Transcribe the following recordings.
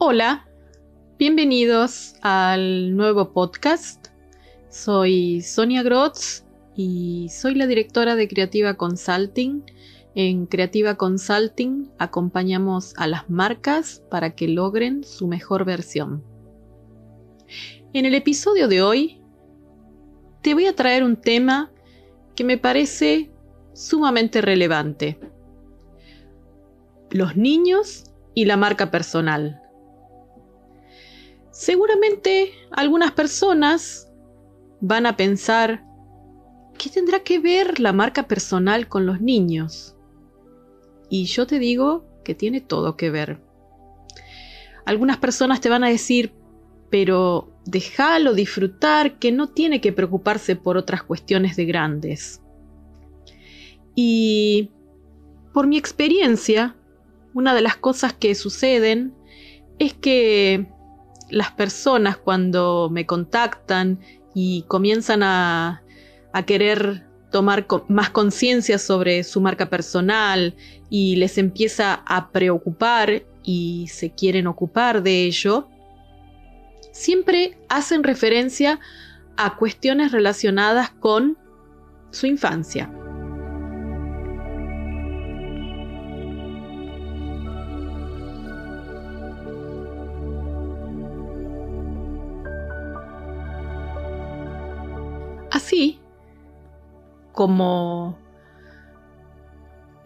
Hola, bienvenidos al nuevo podcast. Soy Sonia Grotz y soy la directora de Creativa Consulting. En Creativa Consulting acompañamos a las marcas para que logren su mejor versión. En el episodio de hoy te voy a traer un tema que me parece sumamente relevante. Los niños y la marca personal. Seguramente algunas personas van a pensar, ¿qué tendrá que ver la marca personal con los niños? Y yo te digo que tiene todo que ver. Algunas personas te van a decir, pero déjalo disfrutar, que no tiene que preocuparse por otras cuestiones de grandes. Y por mi experiencia, una de las cosas que suceden es que las personas cuando me contactan y comienzan a, querer tomar más conciencia sobre su marca personal y les empieza a preocupar y se quieren ocupar de ello, siempre hacen referencia a cuestiones relacionadas con su infancia. Así como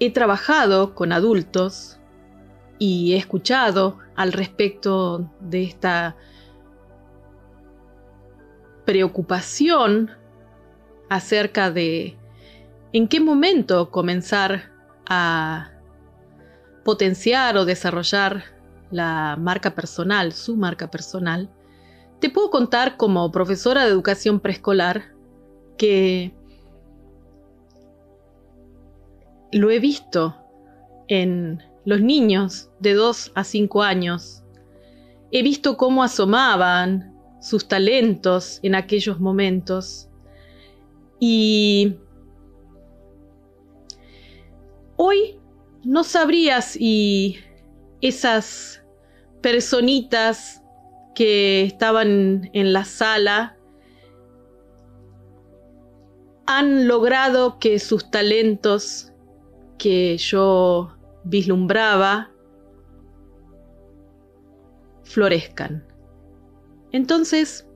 he trabajado con adultos y he escuchado al respecto de esta preocupación acerca de en qué momento comenzar a potenciar o desarrollar la marca personal, su marca personal, te puedo contar como profesora de educación preescolar lo he visto en los niños de 2 a 5 años. He visto cómo asomaban sus talentos en aquellos momentos. Y hoy no sabría si esas personitas que estaban en la sala han logrado que sus talentos que yo vislumbraba florezcan. Entonces,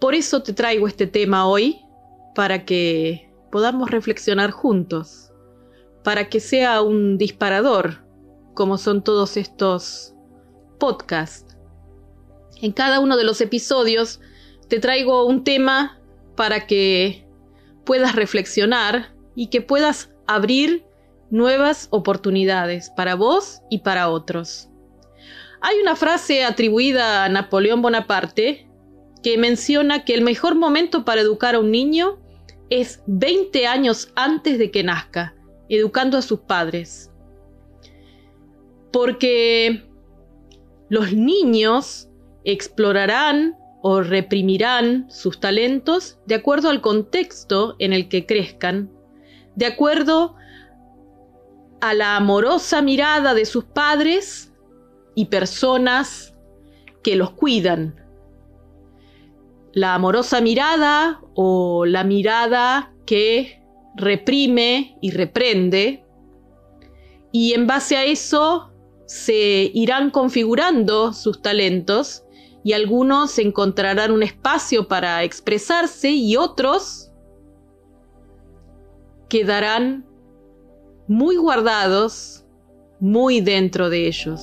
por eso te traigo este tema hoy, para que podamos reflexionar juntos, para que sea un disparador, como son todos estos podcasts. En cada uno de los episodios te traigo un tema para que puedas reflexionar y que puedas abrir nuevas oportunidades para vos y para otros. Hay una frase atribuida a Napoleón Bonaparte que menciona que el mejor momento para educar a un niño es 20 años antes de que nazca, educando a sus padres. Porque los niños explorarán o reprimirán sus talentos de acuerdo al contexto en el que crezcan, de acuerdo a la amorosa mirada de sus padres y personas que los cuidan. La amorosa mirada o la mirada que reprime y reprende. Y en base a eso se irán configurando sus talentos y algunos encontrarán un espacio para expresarse y otros quedarán muy guardados, muy dentro de ellos.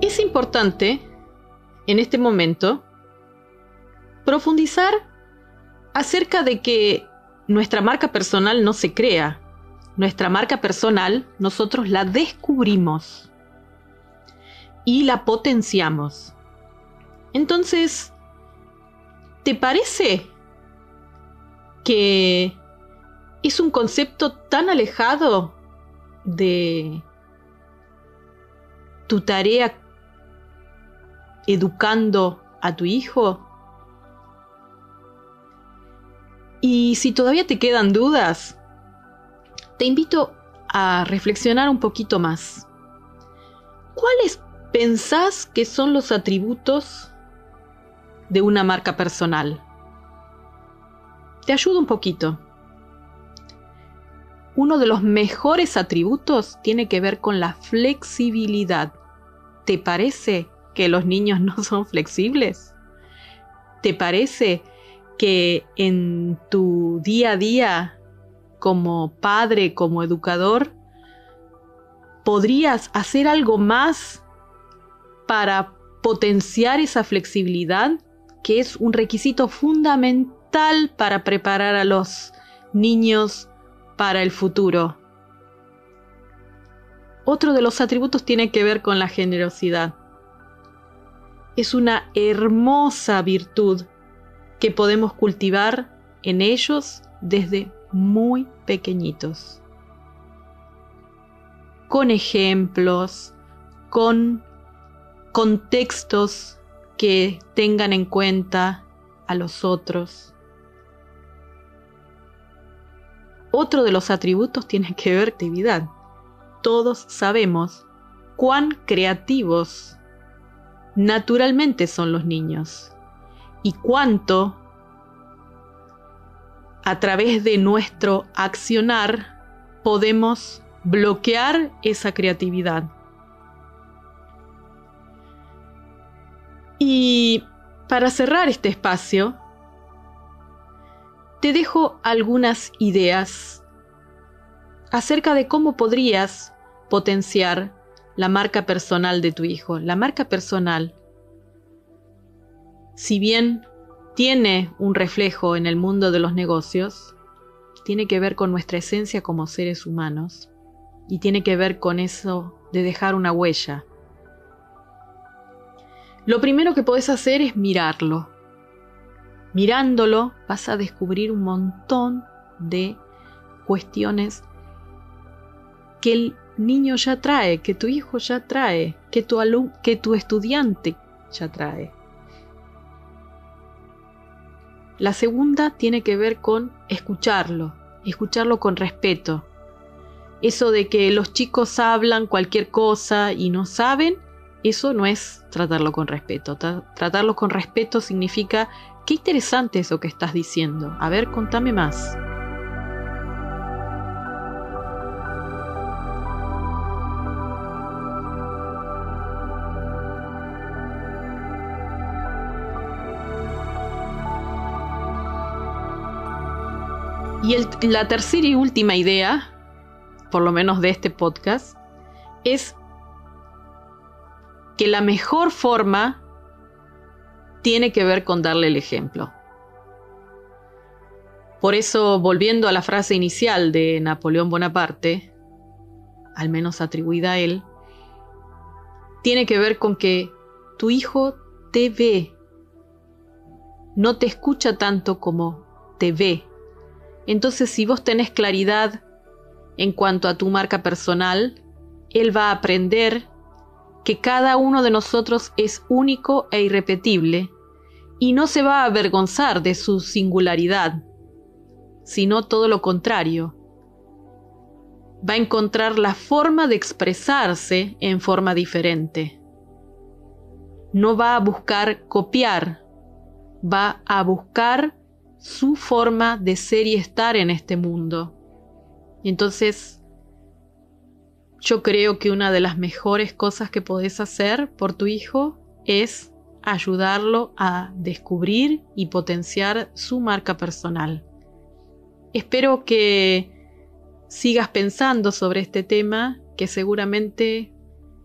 Es importante en este momento profundizar acerca de que nuestra marca personal no se crea. Nuestra marca personal nosotros la descubrimos y la potenciamos. Entonces, ¿te parece que es un concepto tan alejado de tu tarea educando a tu hijo? Y si todavía te quedan dudas, te invito a reflexionar un poquito más. ¿Cuáles pensás que son los atributos de una marca personal? Te ayudo un poquito. Uno de los mejores atributos tiene que ver con la flexibilidad. ¿Te parece que los niños no son flexibles? ¿Te parece que en tu día a día como padre, como educador, podrías hacer algo más para potenciar esa flexibilidad que es un requisito fundamental para preparar a los niños para el futuro. Otro de los atributos tiene que ver con la generosidad. Es una hermosa virtud que podemos cultivar en ellos desde muy pequeñitos. Con ejemplos, con contextos que tengan en cuenta a los otros. Otro de los atributos tiene que ver con actividad. Todos sabemos cuán creativos naturalmente son los niños y cuánto a través de nuestro accionar podemos bloquear esa creatividad. Y para cerrar este espacio, te dejo algunas ideas acerca de cómo podrías potenciar la marca personal de tu hijo. La marca personal si bien tiene un reflejo en el mundo de los negocios, tiene que ver con nuestra esencia como seres humanos y tiene que ver con eso de dejar una huella. Lo primero que podés hacer es mirarlo. Mirándolo vas a descubrir un montón de cuestiones que el niño ya trae, que tu hijo ya trae, que tu, que tu estudiante ya trae. La segunda tiene que ver con escucharlo, escucharlo con respeto. Eso de que los chicos hablan cualquier cosa y no saben, eso no es tratarlo con respeto. tratarlo con respeto significa, qué interesante eso que estás diciendo. A ver, contame más. Y la tercera y última idea, por lo menos de este podcast, es que la mejor forma tiene que ver con darle el ejemplo. Por eso, volviendo a la frase inicial de Napoleón Bonaparte, al menos atribuida a él, tiene que ver con que tu hijo te ve, no te escucha tanto como te ve. Entonces, si vos tenés claridad en cuanto a tu marca personal, él va a aprender que cada uno de nosotros es único e irrepetible y no se va a avergonzar de su singularidad, sino todo lo contrario. Va a encontrar la forma de expresarse en forma diferente. No va a buscar copiar, va a buscar su forma de ser y estar en este mundo. entonces, yo creo que una de las mejores cosas que podés hacer por tu hijo es ayudarlo a descubrir y potenciar su marca personal. Espero que sigas pensando sobre este tema que seguramente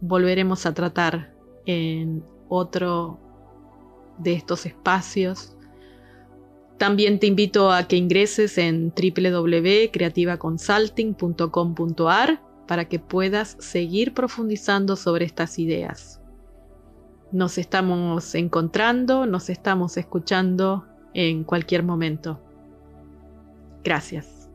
volveremos a tratar en otro de estos espacios también te invito a que ingreses en www.creativaconsulting.com.ar para que puedas seguir profundizando sobre estas ideas. Nos estamos encontrando, nos estamos escuchando en cualquier momento. Gracias.